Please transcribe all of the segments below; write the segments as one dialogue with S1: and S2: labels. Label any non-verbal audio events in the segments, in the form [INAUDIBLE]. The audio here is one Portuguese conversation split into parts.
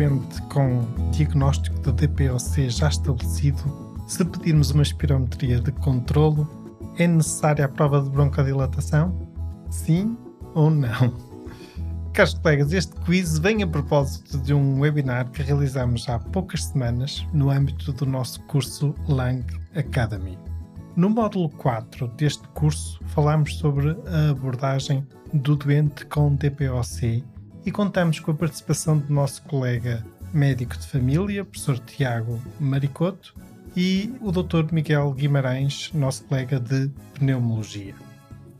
S1: Doente com diagnóstico de DPOC já estabelecido, se pedirmos uma espirometria de controlo, é necessária a prova de broncodilatação? Sim ou não? Caros colegas, este quiz vem a propósito de um webinar que realizamos há poucas semanas no âmbito do nosso curso Lang Academy. No módulo 4 deste curso, falamos sobre a abordagem do doente com DPOC e contamos com a participação do nosso colega médico de família, professor Tiago Maricoto, e o Dr. Miguel Guimarães, nosso colega de pneumologia.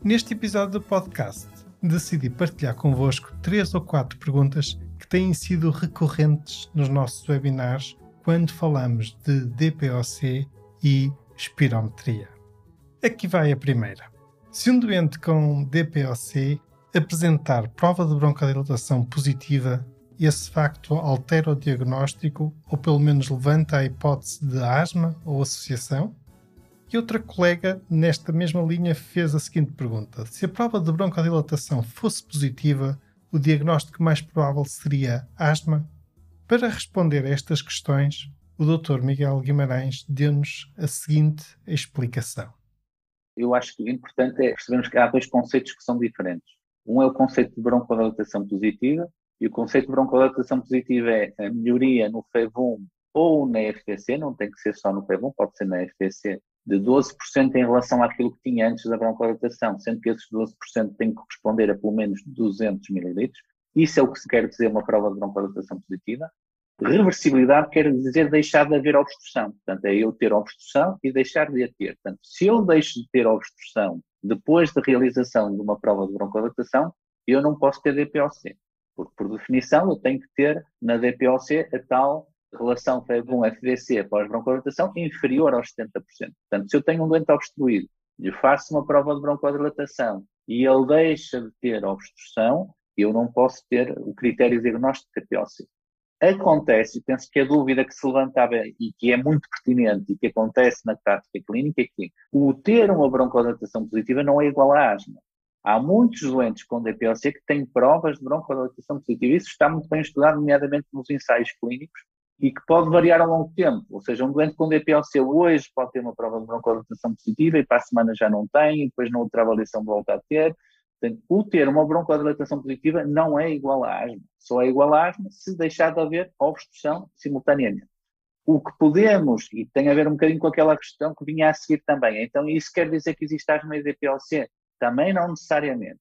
S1: Neste episódio do podcast, decidi partilhar convosco três ou quatro perguntas que têm sido recorrentes nos nossos webinars quando falamos de DPOC e espirometria. Aqui vai a primeira. Se um doente com DPOC apresentar prova de broncodilatação positiva, esse facto altera o diagnóstico ou pelo menos levanta a hipótese de asma ou associação? E outra colega, nesta mesma linha, fez a seguinte pergunta: se a prova de broncodilatação fosse positiva, o diagnóstico mais provável seria asma? Para responder a estas questões, o Dr. Miguel Guimarães deu-nos a seguinte explicação.
S2: Eu acho que o importante é percebermos que há dois conceitos que são diferentes. Um é o conceito de broncodilatação positiva, e o conceito de broncodilatação positiva é a melhoria no FEV1 ou na FTC, não tem que ser só no FEV1, pode ser na FTC, de 12% em relação àquilo que tinha antes da broncodilatação, sendo que esses 12% têm que corresponder a pelo menos 200 ml. Isso é o que se quer dizer uma prova de broncodilatação positiva. Reversibilidade quer dizer deixar de haver obstrução. Portanto, é eu ter obstrução e deixar de a ter. Portanto, se eu deixo de ter obstrução depois da realização de uma prova de broncodilatação, eu não posso ter DPOC. Porque, por definição, eu tenho que ter na DPOC a tal relação FEV1-FVC após broncodilatação inferior aos 70%. Portanto, se eu tenho um doente obstruído, lhe faço uma prova de broncodilatação e ele deixa de ter obstrução, eu não posso ter o critério diagnóstico de DPOC. Acontece, penso que a dúvida que se levantava e que é muito pertinente e que acontece na prática clínica é que o ter uma broncodilatação positiva não é igual à asma. Há muitos doentes com DPLC que têm provas de broncodilatação positiva. Isso está muito bem estudado, nomeadamente nos ensaios clínicos, e que pode variar ao longo do tempo. Ou seja, um doente com DPLC hoje pode ter uma prova de broncodilatação positiva e para a semana já não tem, e depois na outra avaliação volta a ter. Portanto, o ter uma broncodilatação positiva não é igual à asma. Só é igual à asma se deixar de haver obstrução simultaneamente. O que podemos, e tem a ver um bocadinho com aquela questão que vinha a seguir também, então isso quer dizer que existe asma e DPLC? Também não necessariamente.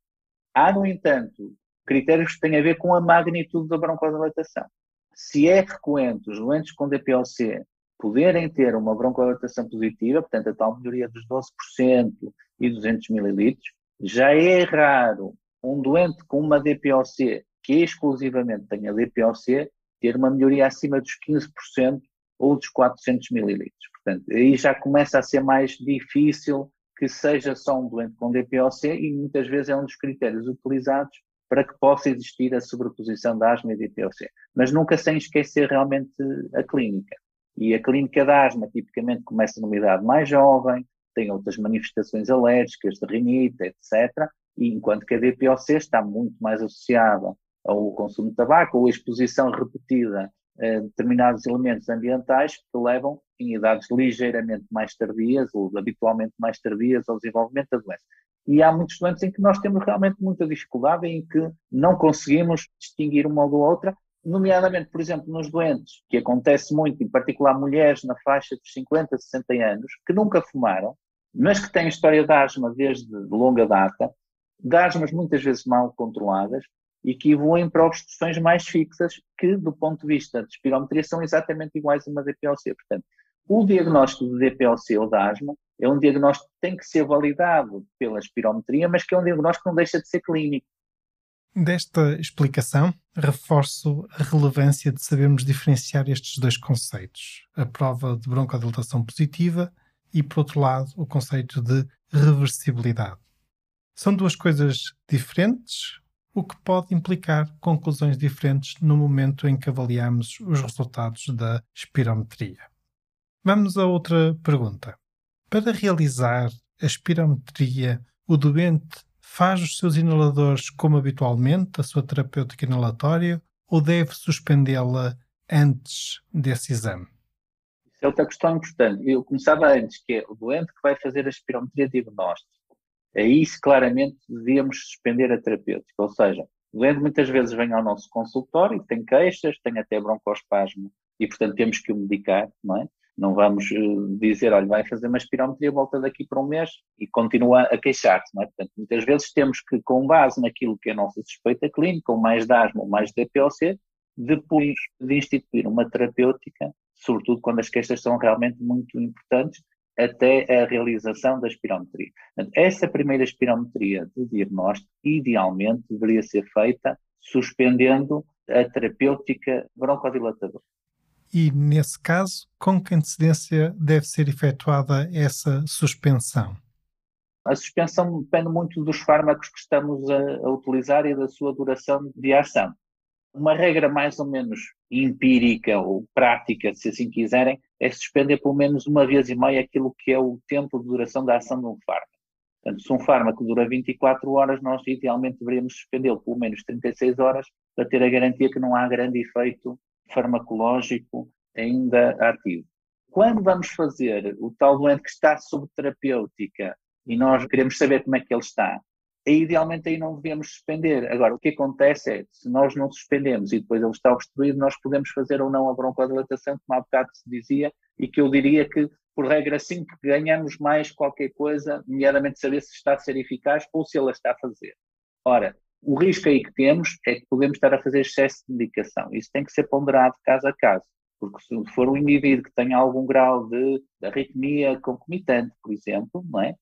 S2: Há, no entanto, critérios que têm a ver com a magnitude da broncodilatação. Se é frequente os doentes com DPLC poderem ter uma broncodilatação positiva, portanto a tal melhoria dos 12% e 200 ml, já é raro um doente com uma DPLC que exclusivamente tenha DPLC ter uma melhoria acima dos 15% ou dos 400 ml. Portanto, aí já começa a ser mais difícil que seja só um doente com DPOC e muitas vezes é um dos critérios utilizados para que possa existir a sobreposição da asma e DPOC. Mas nunca sem esquecer realmente a clínica. E a clínica da asma tipicamente começa numa idade mais jovem, tem outras manifestações alérgicas, de rinite, etc. E enquanto que a DPOC está muito mais associada ao consumo de tabaco ou a exposição repetida a determinados elementos ambientais que levam em idades ligeiramente mais tardias, ou habitualmente mais tardias, ao desenvolvimento da doença. E há muitos doentes em que nós temos realmente muita dificuldade em que não conseguimos distinguir uma ou outra, nomeadamente, por exemplo, nos doentes, que acontece muito, em particular mulheres na faixa dos 50, 60 anos, que nunca fumaram, mas que têm história de asma desde longa data, de asmas muitas vezes mal controladas, e que evoluem para obstruções mais fixas que, do ponto de vista de espirometria, são exatamente iguais a uma DPLC. Portanto, O diagnóstico de DPLC ou de asma é um diagnóstico que tem que ser validado pela espirometria, mas que é um diagnóstico que não deixa de ser clínico.
S1: Desta explicação, reforço a relevância de sabermos diferenciar estes dois conceitos: a prova de broncodilatação positiva e, por outro lado, o conceito de reversibilidade. São duas coisas diferentes, o que pode implicar conclusões diferentes no momento em que avaliamos os resultados da espirometria. Vamos a outra pergunta. Para realizar a espirometria, o doente faz os seus inaladores como habitualmente, a sua terapêutica inalatória, ou deve suspendê-la antes desse exame?
S2: Isso é outra questão importante. Eu começava antes, que é o doente que vai fazer a espirometria diagnóstica. Aí, claramente, devíamos suspender a terapêutica. Ou seja, o doente muitas vezes vem ao nosso consultório, tem queixas, tem até broncoespasmo e, portanto, temos que o medicar, não é? Não vamos eh, dizer, olha, vai fazer uma espirometria, volta daqui para um mês e continua a queixar-se, não é? Portanto, muitas vezes temos que, com base naquilo que é a nossa suspeita clínica, ou mais de asma ou mais de DPOC, depois de instituir uma terapêutica, sobretudo quando as queixas são realmente muito importantes, até a realização da espirometria. Portanto, essa primeira espirometria de diagnóstico, idealmente, deveria ser feita suspendendo a terapêutica broncodilatadora
S1: e, nesse caso, com que antecedência deve ser efetuada essa suspensão?
S2: A suspensão depende muito dos fármacos que estamos a, a, utilizar e da sua duração de ação. Uma regra mais ou menos empírica ou prática, se assim quiserem, é suspender pelo menos uma vez e meia aquilo que é o tempo de duração da ação de um fármaco. Portanto, se um fármaco dura 24 horas, nós idealmente deveríamos suspendê-lo pelo menos 36 horas para ter a garantia que não há grande efeito farmacológico ainda ativo. Quando vamos fazer o tal doente que está sob terapêutica e nós queremos saber como é que ele está, idealmente aí não devemos suspender. Agora, o que acontece é, se nós não suspendemos e depois ele está obstruído, nós podemos fazer ou não a broncodilatação, como há bocado se dizia, e que eu diria que, por regra, sim, que ganhamos mais qualquer coisa, nomeadamente saber se está a ser eficaz ou se ele está a fazer. Ora, o risco aí que temos é que podemos estar a fazer excesso de medicação. Isso tem que ser ponderado caso a caso, porque se for um indivíduo que tenha algum grau de, de arritmia concomitante, por exemplo, não é?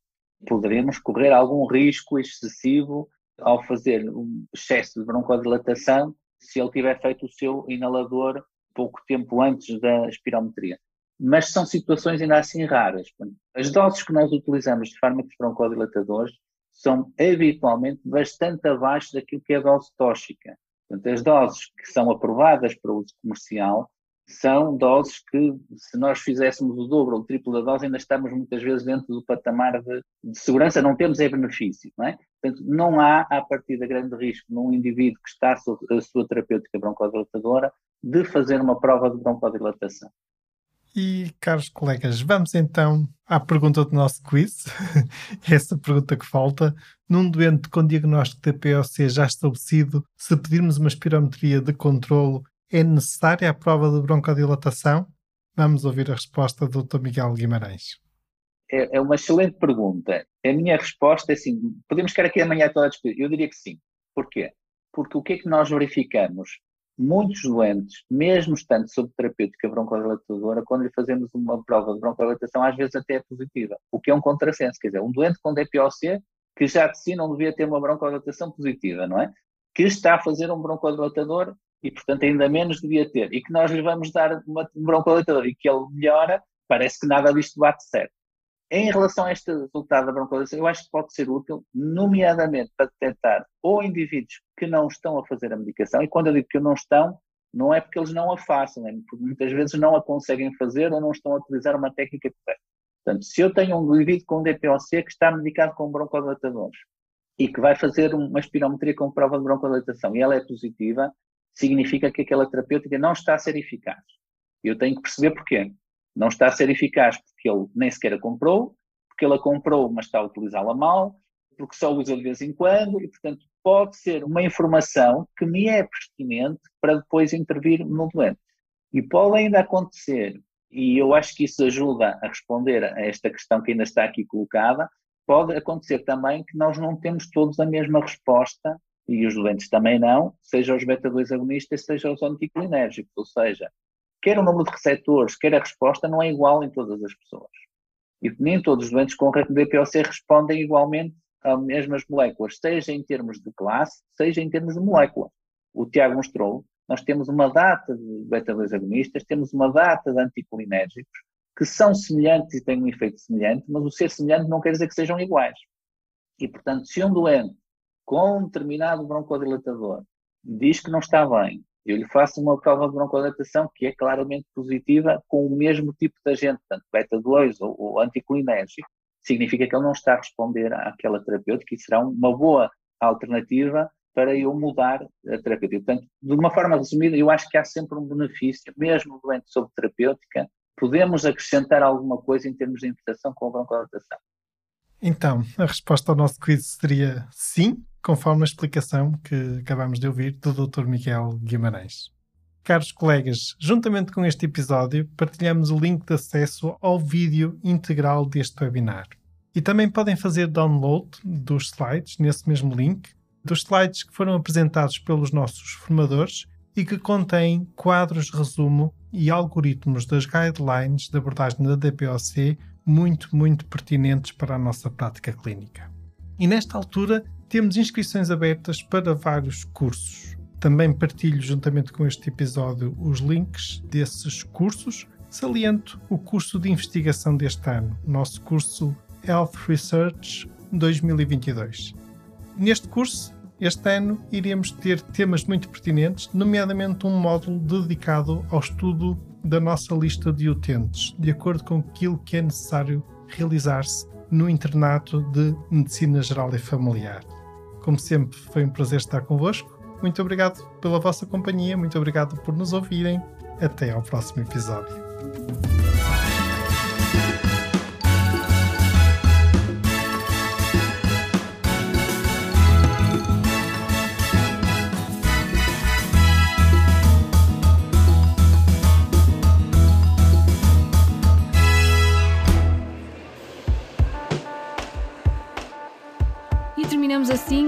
S2: poderemos correr algum risco excessivo ao fazer um excesso de broncodilatação se ele tiver feito o seu inalador pouco tempo antes da espirometria. Mas são situações ainda assim raras. As doses que nós utilizamos de fármacos broncodilatadores são habitualmente bastante abaixo daquilo que é a dose tóxica. Portanto, as doses que são aprovadas para uso comercial são doses que, se nós fizéssemos o dobro ou o triplo da dose, ainda estamos muitas vezes dentro do patamar de, de segurança, não temos é benefício, não é? Portanto, não há, a partir de grande risco num indivíduo que está sob a sua terapêutica broncodilatadora de fazer uma prova de broncodilatação.
S1: E, caros colegas, vamos então à pergunta do nosso quiz. [LAUGHS] Essa pergunta que falta. Num doente com diagnóstico de POC já estabelecido, se pedirmos uma espirometria de controlo, é necessária a prova de broncodilatação? Vamos ouvir a resposta do Dr. Miguel Guimarães.
S2: É, é, uma excelente pergunta. A minha resposta é assim: podemos ficar aqui amanhã toda a discutir? Eu diria que sim. Porquê? Porque o que é que nós verificamos? Muitos doentes, mesmo estando sob terapêutica broncodilatadora, quando lhe fazemos uma prova de broncodilatação, às vezes até é positiva, o que é um contrassenso. Quer dizer, um doente com DPOC, que já de si não devia ter uma broncodilatação positiva, não é? Que está a fazer um broncodilatador e, portanto, ainda menos devia ter, e que nós lhe vamos dar uma, um broncodilatador e que ele melhora, parece que nada disto bate certo. Em relação a este resultado da broncodilação, eu acho que pode ser útil, nomeadamente para detectar ou indivíduos que não estão a fazer a medicação, e quando eu digo que não estão, não é porque eles não a façam, é porque muitas vezes não a conseguem fazer ou não estão a utilizar uma técnica correta. Portanto, se eu tenho um indivíduo com DPOC que está medicado com broncodilatadores e que vai fazer uma espirometria com prova de broncodilatação e ela é positiva, significa que aquela terapêutica não está a ser eficaz. Eu tenho que perceber porquê. Não está a ser eficaz porque ele nem sequer a comprou, porque ele a comprou, mas está a utilizá-la mal, porque só usa de vez em quando, e portanto pode ser uma informação que me é pertinente para depois intervir no doente. E pode ainda acontecer, e eu acho que isso ajuda a responder a esta questão que ainda está aqui colocada, pode acontecer também que nós não temos todos a mesma resposta, e os doentes também não, seja os beta-2 agonistas, seja os anticolinérgicos, ou seja, quer o número de receptores, quer a resposta, não é igual em todas as pessoas. E nem todos os doentes com DPOC respondem igualmente às mesmas moléculas, seja em termos de classe, seja em termos de molécula. O Tiago mostrou, nós temos uma data de beta-2 agonistas, temos uma data de anticolinérgicos, que são semelhantes e têm um efeito semelhante, mas o ser semelhante não quer dizer que sejam iguais. E, portanto, se um doente com um determinado broncodilatador diz que não está bem, eu lhe faço uma prova de broncodilatação que é claramente positiva com o mesmo tipo de agente, tanto beta-2 ou, ou anticolinérgico, significa que ele não está a responder àquela terapêutica e será uma boa alternativa para eu mudar a terapêutica. Portanto, de uma forma resumida, eu acho que há sempre um benefício, mesmo doente sobre terapêutica, podemos acrescentar alguma coisa em termos de interpretação com a broncodilatação.
S1: Então, a resposta ao nosso quiz seria sim, conforme a explicação que acabamos de ouvir do Dr. Miguel Guimarães. Caros colegas, juntamente com este episódio, partilhamos o link de acesso ao vídeo integral deste webinar. E também podem fazer download dos slides nesse mesmo link, dos slides que foram apresentados pelos nossos formadores e que contêm quadros resumo e algoritmos das guidelines de abordagem da DPOC muito, muito pertinentes para a nossa prática clínica. E nesta altura temos inscrições abertas para vários cursos. Também partilho juntamente com este episódio os links desses cursos. Saliento o curso de investigação deste ano, nosso curso Health Research 2022. Neste curso, este ano, iremos ter temas muito pertinentes, nomeadamente um módulo dedicado ao estudo da nossa lista de utentes, de acordo com aquilo que é necessário realizar-se no internato de Medicina Geral e Familiar. Como sempre, foi um prazer estar convosco. Muito obrigado pela vossa companhia, muito obrigado por nos ouvirem. Até ao próximo episódio.